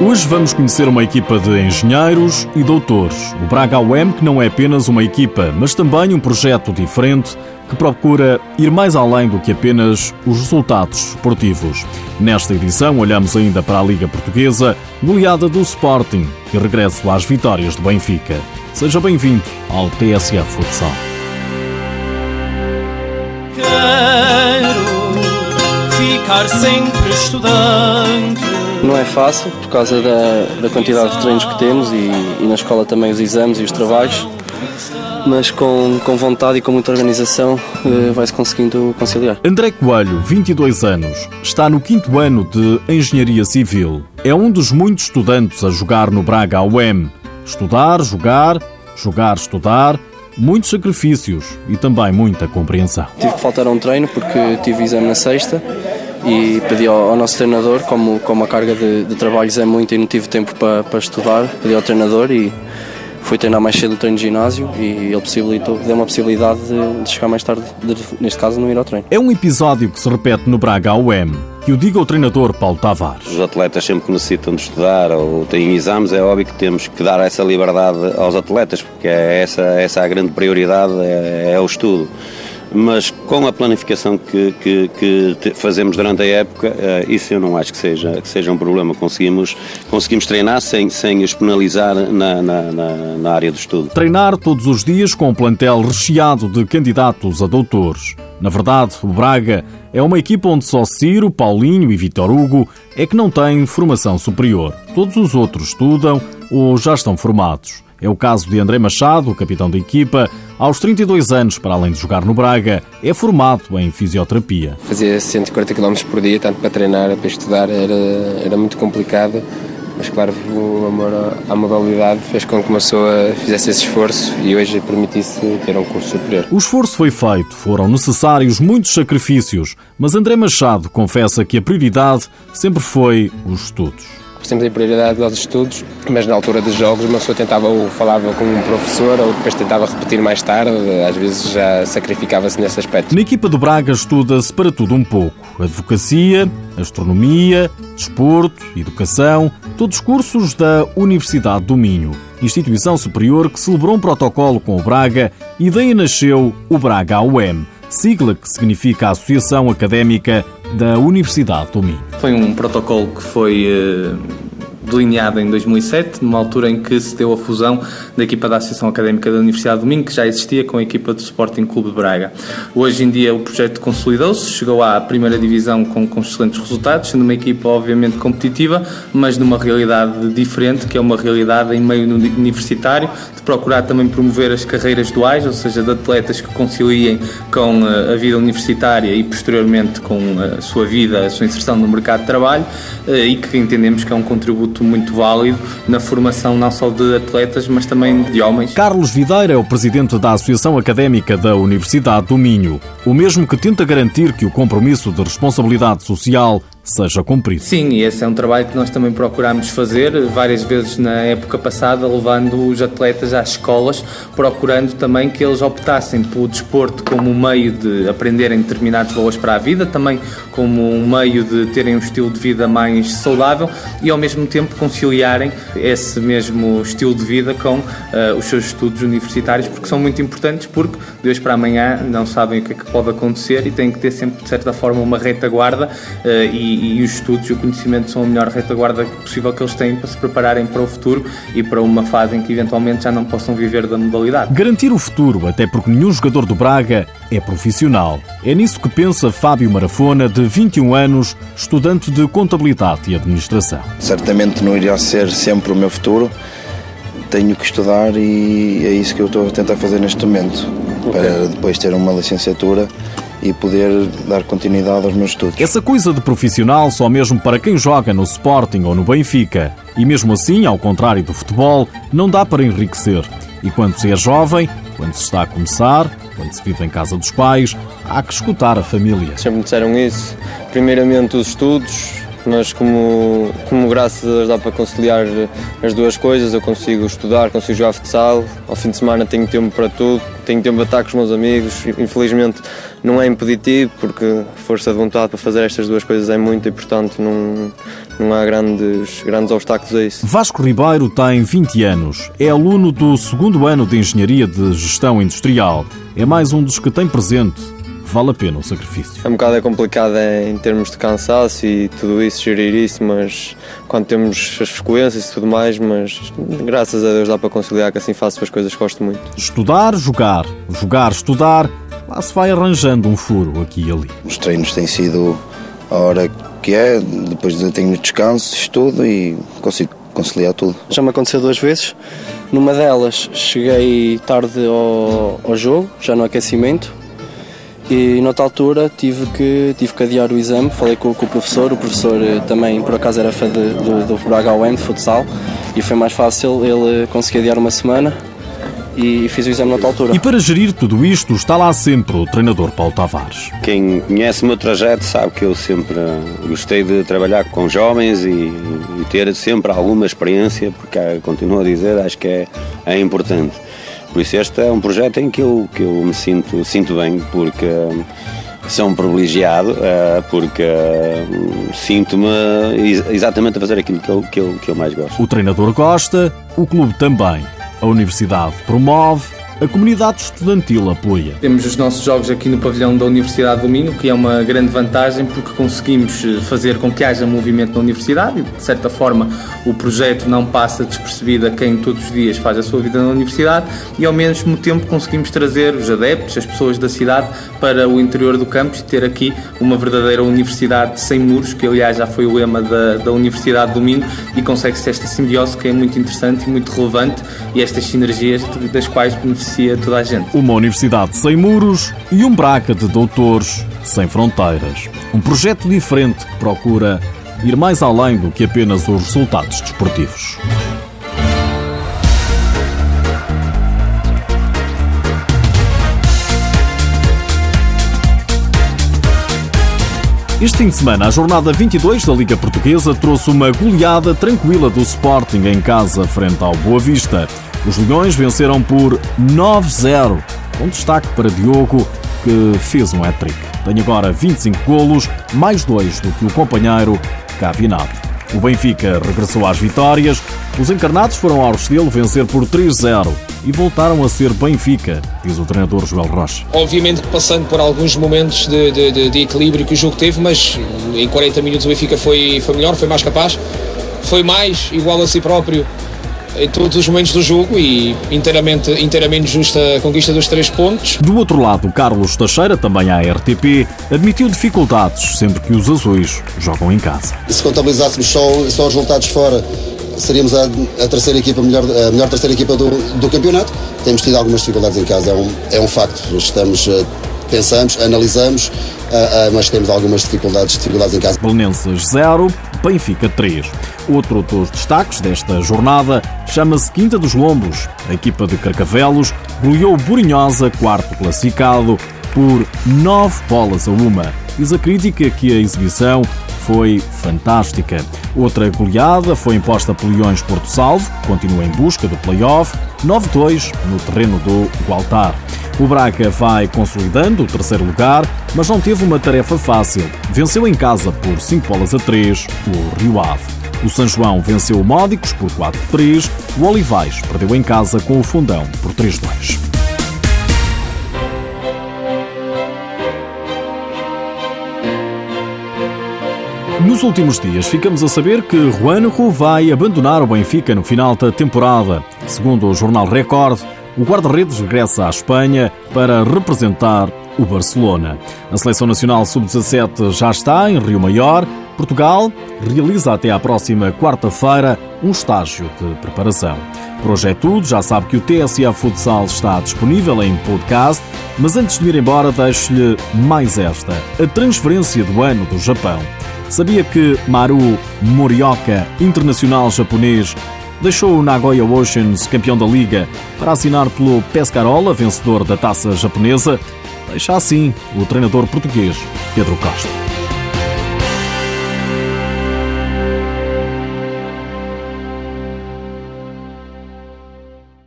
Hoje vamos conhecer uma equipa de engenheiros e doutores. O Braga UEM, que não é apenas uma equipa, mas também um projeto diferente que procura ir mais além do que apenas os resultados esportivos. Nesta edição, olhamos ainda para a Liga Portuguesa, goleada do Sporting e regresso às vitórias do Benfica. Seja bem-vindo ao TSF Futsal. Quero ficar sempre estudante não é fácil por causa da, da quantidade de treinos que temos e, e, na escola também os exames e os trabalhos, mas com, com vontade e com muita organização eh, vai-se conseguindo conciliar. André Coelho, 22 anos, está no quinto ano de Engenharia Civil. É um dos muitos estudantes a jogar no Braga UEM. Estudar, jogar, jogar, estudar muitos sacrifícios e também muita compreensão. Tive que faltar a um treino porque tive exame na sexta e pedi ao, ao, nosso treinador, como, como a carga de, de trabalhos é muito e não tive tempo para, para estudar, pedi ao treinador e fui treinar mais cedo o treino de ginásio e ele possibilitou, deu uma possibilidade de, de chegar mais tarde, de, neste caso não ir ao treino. É um episódio que se repete no Braga UM, que o diga o treinador Paulo Tavares. Os atletas sempre que necessitam de estudar ou têm exames, é óbvio que temos que dar essa liberdade aos atletas, porque é essa, essa é a grande prioridade, é, é o estudo mas com a planificação que, que, que, fazemos durante a época, eh, isso eu não acho que seja, que seja um problema. Conseguimos, conseguimos treinar sem, sem os penalizar na, na, na, área do estudo. Treinar todos os dias com um plantel recheado de candidatos a doutores. Na verdade, o Braga é uma equipa onde só Ciro, Paulinho e Vitor Hugo é que não têm formação superior. Todos os outros estudam ou já estão formados. É o caso de André Machado, capitão da equipa. Aos 32 anos, para além de jogar no Braga, é formado em fisioterapia. Fazia 140 km por dia, tanto para treinar, para estudar, era, era muito complicado. Mas claro, o amor à modalidade fez com que uma pessoa fizesse esse esforço e hoje permitisse ter um curso superior. O esforço foi feito, foram necessários muitos sacrifícios, mas André Machado confessa que a prioridade sempre foi os estudos sempre em prioridade aos estudos, mas na altura dos jogos uma pessoa tentava ou falava com um professor ou depois tentava repetir mais tarde, às vezes já sacrificava-se nesse aspecto. Na equipa do Braga estuda-se para tudo um pouco: advocacia, astronomia, desporto, educação, todos cursos da Universidade do Minho, instituição superior que celebrou um protocolo com o Braga e daí nasceu o Braga UEM sigla que significa Associação Académica da Universidade do Minho. Foi um protocolo que foi uh delineada em 2007, numa altura em que se deu a fusão da equipa da Associação Académica da Universidade do Minho, que já existia com a equipa do Sporting Clube de Braga. Hoje em dia o projeto consolidou-se, chegou à primeira divisão com, com excelentes resultados, sendo uma equipa obviamente competitiva, mas numa realidade diferente, que é uma realidade em meio universitário, de procurar também promover as carreiras duais, ou seja, de atletas que conciliem com eh, a vida universitária e posteriormente com a sua vida, a sua inserção no mercado de trabalho, eh, e que entendemos que é um contributo muito válido na formação não só de atletas, mas também de homens. Carlos Videira é o presidente da Associação Académica da Universidade do Minho, o mesmo que tenta garantir que o compromisso de responsabilidade social seja cumprido. Sim, e esse é um trabalho que nós também procuramos fazer várias vezes na época passada, levando os atletas às escolas, procurando também que eles optassem pelo desporto como um meio de aprenderem determinados valores para a vida, também como um meio de terem um estilo de vida mais saudável e ao mesmo tempo conciliarem esse mesmo estilo de vida com uh, os seus estudos universitários, porque são muito importantes, porque de hoje para amanhã não sabem o que é que pode acontecer e têm que ter sempre, de certa forma, uma retaguarda uh, e e, os estudos e o conhecimento são a melhor retaguarda possível que eles têm para se prepararem para o futuro e para uma fase em que eventualmente já não possam viver da modalidade. Garantir o futuro, até porque nenhum jogador do Braga é profissional. É nisso que pensa Fábio Marafona, de 21 anos, estudante de contabilidade e administração. Certamente não iria ser sempre o meu futuro. Tenho que estudar e é isso que eu estou a tentar fazer neste momento, okay. para depois ter uma licenciatura e poder dar continuidade aos meus estudos. Essa coisa de profissional só mesmo para quem joga no Sporting ou no Benfica. E mesmo assim, ao contrário do futebol, não dá para enriquecer. E quando se é jovem, quando se está a começar, quando se vive em casa dos pais, há que escutar a família. Sempre me disseram isso. Primeiramente os estudos, mas como, como graças dá para conciliar as duas coisas, eu consigo estudar, consigo jogar futsal, ao fim de semana tenho tempo para tudo, tenho tempo para estar com os meus amigos, infelizmente não é impeditivo porque força de vontade para fazer estas duas coisas é muito e portanto não, não há grandes, grandes obstáculos a isso. Vasco Ribeiro tem 20 anos, é aluno do segundo ano de Engenharia de Gestão Industrial, é mais um dos que tem presente vale a pena o sacrifício. É um bocado complicado em termos de cansaço e tudo isso, gerir isso, mas quando temos as frequências e tudo mais, mas graças a Deus dá para conciliar que assim faço as coisas que gosto muito. Estudar, jogar, jogar, estudar, lá se vai arranjando um furo aqui e ali. Os treinos têm sido a hora que é, depois eu tenho descanso, estudo e consigo conciliar tudo. Já me aconteceu duas vezes. Numa delas cheguei tarde ao, ao jogo, já no aquecimento, e noutra altura tive que, tive que adiar o exame, falei com, com o professor, o professor eh, também por acaso era fã de, do, do Braga UM de futsal e foi mais fácil ele conseguir adiar uma semana e fiz o exame noutra altura. E para gerir tudo isto está lá sempre o treinador Paulo Tavares. Quem conhece o meu trajeto sabe que eu sempre gostei de trabalhar com jovens e, e ter sempre alguma experiência, porque continuo a dizer, acho que é, é importante. Por isso este é um projeto em que eu, que eu me sinto, sinto bem, porque sou um privilegiado, eh, porque sinto-me exatamente a fazer aquilo que eu, que, eu, que eu mais gosto. O treinador gosta, o clube também. A universidade promove, a comunidade estudantil apoia. Temos os nossos jogos aqui no pavilhão da Universidade do Minho, que é uma grande vantagem porque conseguimos eh, fazer com que haja movimento na universidade e, de certa forma, o projeto não passa despercebido a quem todos os dias faz a sua vida na universidade e, ao mesmo tempo, conseguimos trazer os adeptos, as pessoas da cidade, para o interior do campus e ter aqui uma verdadeira universidade sem muros, que, aliás, já foi o lema da, da Universidade do Minho e consegue-se esta simbiose que é muito interessante e muito relevante e estas sinergias das quais beneficiamos beneficia toda a gente. Uma universidade sem muros e um braca de doutores sem fronteiras. Um projeto diferente que procura ir mais além do que apenas os resultados desportivos. Este fim de semana, a jornada 22 da Liga Portuguesa trouxe uma goleada tranquila do Sporting em casa frente ao Boa Vista. Os Leões venceram por 9-0, com destaque para Diogo, que fez um hat-trick. Tem agora 25 golos, mais dois do que o companheiro Cavinado. O Benfica regressou às vitórias, os encarnados foram ao Restelo vencer por 3-0 e voltaram a ser Benfica, diz o treinador Joel Rocha. Obviamente que passando por alguns momentos de, de, de, equilíbrio que o jogo teve, mas em 40 minutos o Benfica foi, foi melhor, foi mais capaz, foi mais igual a si próprio em todos os momentos do jogo e inteiramente, inteiramente justa a conquista dos três pontos. Do outro lado, Carlos Teixeira, também à RTP, admitiu dificuldades sempre que os azuis jogam em casa. Se contabilizássemos só, só os resultados fora, seríamos a, a, terceira equipa, melhor, a melhor terceira equipa do, do campeonato. Temos tido algumas dificuldades em casa, é um, é um facto. Estamos, eh, pensamos, analisamos, uh, uh, mas temos algumas dificuldades, dificuldades em casa. Belenenses 0, Benfica 3. Outro dos destaques desta jornada chama-se Quinta dos Lombos. A equipa de Carcavelos goleou Burinhosa, quarto classificado, por 9 bolas a uma. Diz a crítica que a exibição foi fantástica. Outra goleada foi imposta por Leões Porto Salvo, que continua em busca do play-off, 9-2 no terreno do Gualtar. O Braga vai consolidando o terceiro lugar, mas não teve uma tarefa fácil. Venceu em casa por 5 bolas a 3 o Rio Ave. O São João venceu o Módicos por 4-3, o Olivais perdeu em casa com o Fundão por 3-2. Nos últimos dias ficamos a saber que Juanjo vai abandonar o Benfica no final da temporada. Segundo o jornal Record, o guarda-redes regressa à Espanha para representar o Barcelona. A Seleção Nacional Sub-17 já está em Rio Maior. Portugal realiza até à próxima quarta-feira um estágio de preparação. Por hoje é tudo, já sabe que o TSA Futsal está disponível em podcast, mas antes de ir embora deixo-lhe mais esta, a transferência do ano do Japão. Sabia que Maru Morioka, internacional japonês, deixou o Nagoya Oceans campeão da liga para assinar pelo Pescarola, vencedor da taça japonesa. Deixa assim o treinador português Pedro Costa.